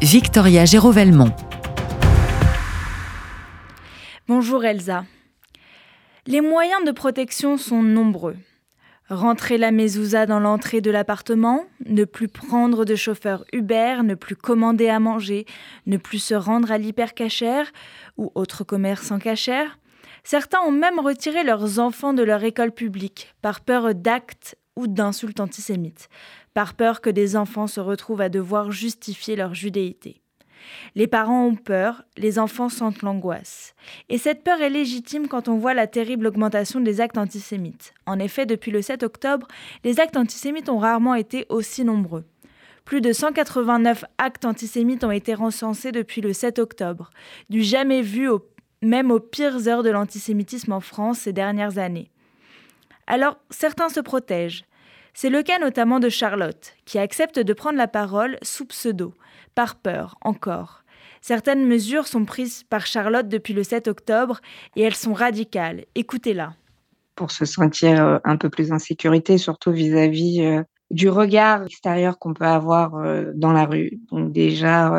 Victoria Géraud-Velmont. Bonjour Elsa. Les moyens de protection sont nombreux. Rentrer la mezouza dans l'entrée de l'appartement, ne plus prendre de chauffeur Uber, ne plus commander à manger, ne plus se rendre à l'hypercachère ou autre commerce en cachère. Certains ont même retiré leurs enfants de leur école publique par peur d'actes ou d'insultes antisémites, par peur que des enfants se retrouvent à devoir justifier leur judéité. Les parents ont peur, les enfants sentent l'angoisse. Et cette peur est légitime quand on voit la terrible augmentation des actes antisémites. En effet, depuis le 7 octobre, les actes antisémites ont rarement été aussi nombreux. Plus de 189 actes antisémites ont été recensés depuis le 7 octobre, du jamais vu même aux pires heures de l'antisémitisme en France ces dernières années. Alors, certains se protègent. C'est le cas notamment de Charlotte, qui accepte de prendre la parole sous pseudo, par peur encore. Certaines mesures sont prises par Charlotte depuis le 7 octobre et elles sont radicales. Écoutez-la. Pour se sentir euh, un peu plus en sécurité, surtout vis-à-vis euh, du regard extérieur qu'on peut avoir euh, dans la rue. Donc déjà,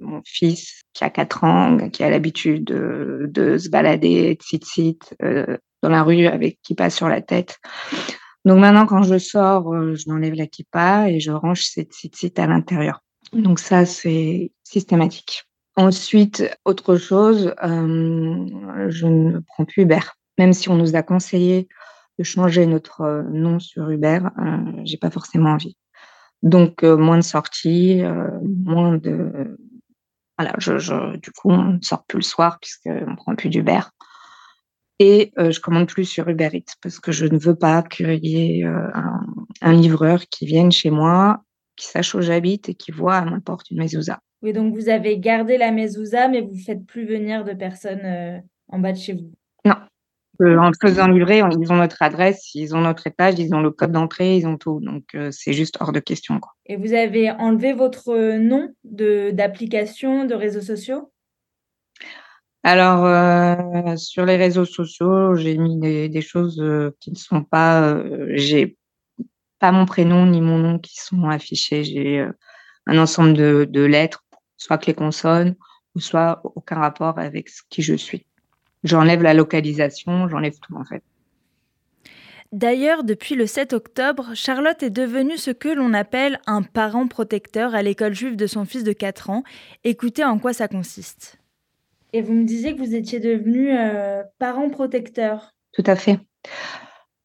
mon fils qui a 4 ans, qui a l'habitude de, se balader de site dans la rue avec qui passe sur la tête, donc maintenant, quand je sors, euh, je m'enlève la kippa et je range cette site à l'intérieur. Donc ça, c'est systématique. Ensuite, autre chose, euh, je ne prends plus Uber. Même si on nous a conseillé de changer notre euh, nom sur Uber, j'ai pas forcément envie. Donc moins de sorties, moins de voilà, je, je, du coup on ne sort plus le soir puisqu'on ne prend plus d'Uber. Et euh, je commande plus sur Uber Eats parce que je ne veux pas qu'il y ait euh, un, livreur qui vienne chez moi, qui sache où j'habite et qui voit à m'apporte une mezouza. Oui, donc vous avez gardé la mezouza, mais vous ne faites plus venir de personnes euh, en bas de chez vous. Non. en faisant livrer, ils ont notre adresse, ils ont notre étage, ils ont le code d'entrée, ils ont tout. Donc c'est juste hors de question. Quoi. Et vous avez enlevé votre nom d'application, de réseaux sociaux? Alors, euh, sur les réseaux sociaux, j'ai mis des, choses euh, qui ne sont pas. Euh, j'ai pas mon prénom ni mon nom qui sont affichés. J'ai un ensemble de, lettres, soit que les consonnes, ou soit aucun rapport avec qui je suis. J'enlève la localisation, j'enlève tout en fait. D'ailleurs, depuis le 7 octobre, Charlotte est devenue ce que l'on appelle un parent protecteur à l'école juive de son fils de 4 ans. Écoutez en quoi ça consiste. Et vous me disiez que vous étiez devenu euh, parent protecteur. Tout à fait.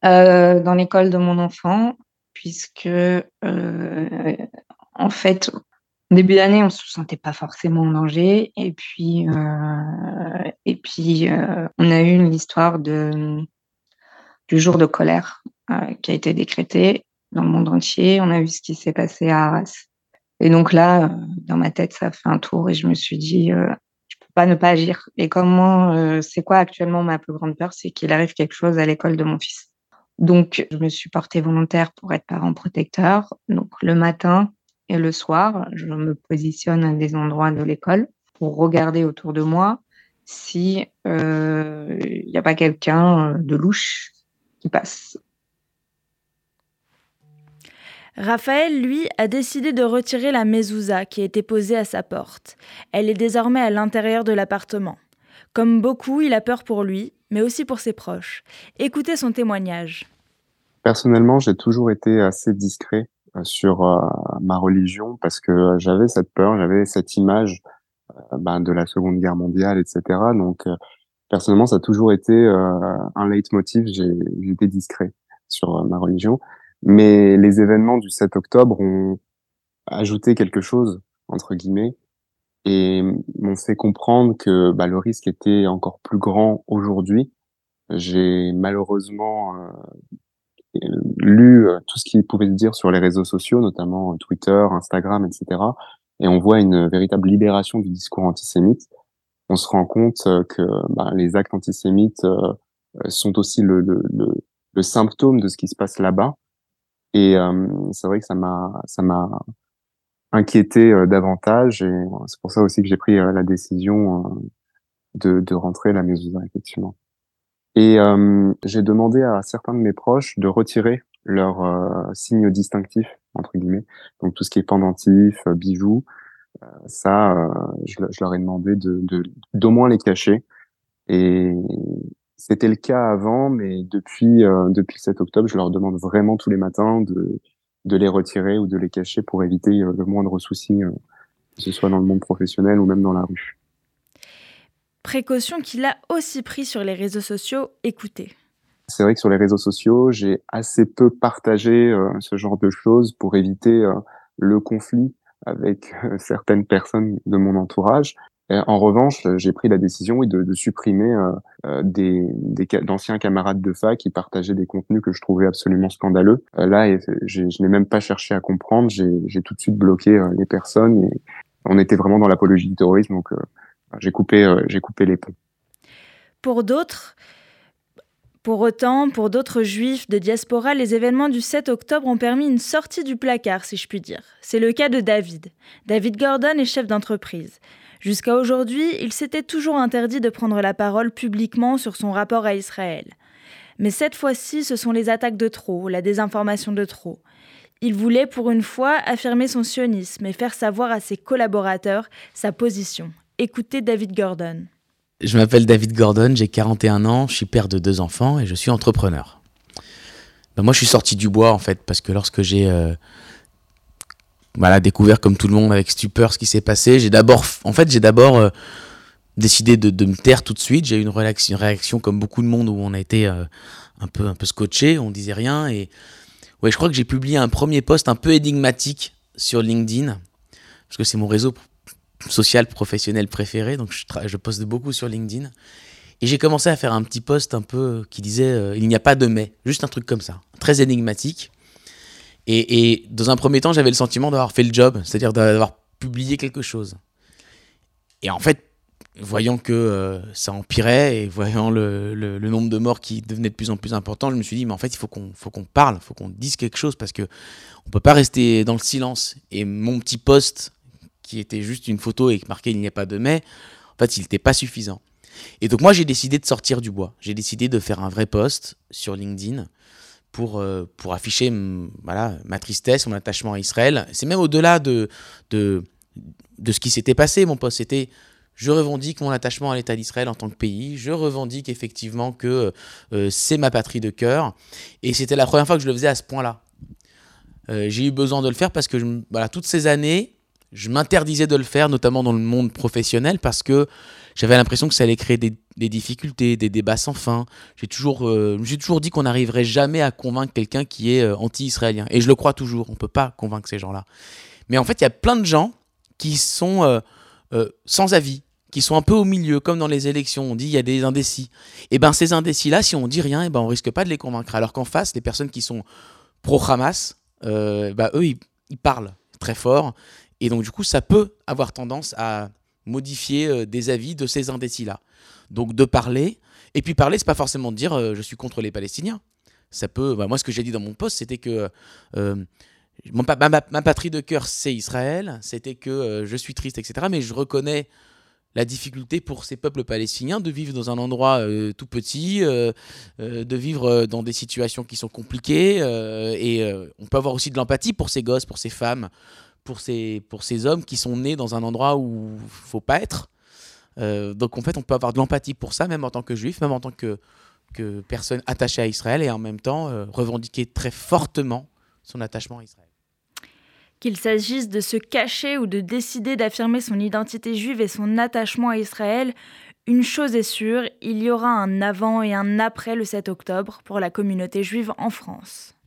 Euh, dans l'école de mon enfant, puisque euh, en fait, au début d'année, on ne se sentait pas forcément en danger. Et puis, et puis on a eu l'histoire du jour de colère qui a été décrété dans le monde entier. On a vu ce qui s'est passé à Arras. Et donc là, dans ma tête, ça a fait un tour et je me suis dit, pas ne pas agir. Et comment, euh, c'est quoi actuellement ma plus grande peur C'est qu'il arrive quelque chose à l'école de mon fils. Donc, je me suis portée volontaire pour être parent protecteur. Donc, le matin et le soir, je me positionne à des endroits de l'école pour regarder autour de moi si il euh, n'y a pas quelqu'un de louche qui passe. Raphaël, lui, a décidé de retirer la mezouza qui était posée à sa porte. Elle est désormais à l'intérieur de l'appartement. Comme beaucoup, il a peur pour lui, mais aussi pour ses proches. Écoutez son témoignage. Personnellement, j'ai toujours été assez discret euh, sur euh, ma religion parce que j'avais cette peur, j'avais cette image euh, ben, de la Seconde Guerre mondiale, etc. Donc, personnellement, ça a toujours été un leitmotiv. J'ai été discret sur ma religion. Mais les événements du 7 octobre ont ajouté quelque chose, entre guillemets, et m'ont fait comprendre que bah, le risque était encore plus grand aujourd'hui. J'ai malheureusement euh, lu euh, tout ce qui pouvait dire sur les réseaux sociaux, notamment Twitter, Instagram, etc. Et on voit une véritable libération du discours antisémite. On se rend compte que bah, les actes antisémites euh, sont aussi le symptôme de ce qui se passe là-bas et euh, c'est vrai que ça m'a ça m'a inquiété euh, davantage et c'est pour ça aussi que j'ai pris euh, la décision de, de rentrer à la maison effectivement. Et j'ai demandé à certains de mes proches de retirer leurs signes distinctifs entre guillemets. Donc tout ce qui est pendentif, bijoux, ça, je, je, leur ai demandé de d'au moins les cacher. Et c'était le cas avant, mais depuis depuis le 7 octobre, je leur demande vraiment tous les matins de de les retirer ou de les cacher pour éviter le moindre souci, que ce soit dans le monde professionnel ou même dans la rue. Précaution qu'il a aussi pris sur les réseaux sociaux, écoutez. C'est vrai que sur les réseaux sociaux, j'ai assez peu partagé euh, ce genre de choses pour éviter euh, le conflit avec euh, certaines personnes de mon entourage. En revanche, j'ai pris la décision de, supprimer des, des d'anciens camarades de fac qui partageaient des contenus que je trouvais absolument scandaleux. là, je n'ai même pas cherché à comprendre. J'ai tout de suite bloqué les personnes. Et on était vraiment dans l'apologie du terrorisme, donc j'ai coupé, euh, j'ai coupé les ponts. Pour d'autres, pour autant, pour d'autres juifs de diaspora, les événements du 7 octobre ont permis une sortie du placard, si je puis dire. C'est le cas de David. David Gordon est chef d'entreprise. Jusqu'à aujourd'hui, il s'était toujours interdit de prendre la parole publiquement sur son rapport à Israël. Mais cette fois-ci, ce sont les attaques de trop, la désinformation de trop. Il voulait pour une fois affirmer son sionisme et faire savoir à ses collaborateurs sa position. Écoutez David Gordon. Je m'appelle David Gordon, j'ai 41 ans, je suis père de deux enfants et je suis entrepreneur. Ben, moi, je suis sorti du bois en fait, parce que lorsque j'ai euh, découvert comme tout le monde avec stupeur ce qui s'est passé, j'ai d'abord, en fait, j'ai d'abord euh, décidé de, me taire tout de suite. J'ai eu une réaction, une réaction, comme beaucoup de monde où on a été euh, un peu un peu scotché, on disait rien et ouais, je crois que j'ai publié un premier post un peu énigmatique sur LinkedIn parce que c'est mon réseau social professionnel préféré, donc je, poste beaucoup sur LinkedIn. Et j'ai commencé à faire un petit post un peu qui disait euh, Il n'y a pas de mais, juste un truc comme ça, très énigmatique. Et, et dans un premier temps, j'avais le sentiment d'avoir fait le job, c'est-à-dire d'avoir publié quelque chose. Et en fait, voyant que euh, ça empirait et voyant le, nombre de morts qui devenait de plus en plus important, je me suis dit, mais en fait, il faut qu'on qu'on parle, il faut qu'on dise quelque chose parce que on peut pas rester dans le silence. Et mon petit post qui était juste une photo et marqué il n'y a pas de mai, en fait, il n'était pas suffisant. Et donc moi, j'ai décidé de sortir du bois. J'ai décidé de faire un vrai post sur LinkedIn pour, euh, pour afficher voilà, ma tristesse, mon attachement à Israël. C'est même au-delà de, de, de ce qui s'était passé, mon post. C'était je revendique mon attachement à l'État d'Israël en tant que pays. Je revendique effectivement que euh, c'est ma patrie de cœur. Et c'était la première fois que je le faisais à ce point-là. Euh, j'ai eu besoin de le faire parce que voilà, toutes ces années, je m'interdisais de le faire, notamment dans le monde professionnel, parce que j'avais l'impression que ça allait créer des, difficultés, des débats sans fin. J'ai toujours, euh, j'ai toujours dit qu'on n'arriverait jamais à convaincre quelqu'un qui est euh, anti-israélien. Et je le crois toujours, on ne peut pas convaincre ces gens-là. Mais en fait, il y a plein de gens qui sont euh, sans avis, qui sont un peu au milieu, comme dans les élections. On dit il y a des indécis. Et eh bien ces indécis-là, si on dit rien, et eh ben on risque pas de les convaincre. Alors qu'en face, les personnes qui sont pro-Hamas, bah, eux, ils parlent très fort et donc, du coup, ça peut avoir tendance à modifier euh, des avis de ces indécis-là. Donc, de parler. Et puis, parler, c'est pas forcément de dire euh, je suis contre les Palestiniens. Ça peut. Bah, moi, ce que j'ai dit dans mon post, c'était que. Euh, ma, patrie de cœur, c'est Israël. C'était que je suis triste, etc. Mais je reconnais la difficulté pour ces peuples palestiniens de vivre dans un endroit tout petit, de vivre dans des situations qui sont compliquées. et on peut avoir aussi de l'empathie pour ces gosses, pour ces femmes, pour ces, pour ces hommes qui sont nés dans un endroit où faut pas être. Euh, donc en fait, on peut avoir de l'empathie pour ça, même en tant que juif, même en tant que, que personne attachée à Israël, et en même temps euh, revendiquer très fortement son attachement à Israël. Qu'il s'agisse de se cacher ou de décider d'affirmer son identité juive et son attachement à Israël, une chose est sûre, il y aura un avant et un après le 7 octobre pour la communauté juive en France.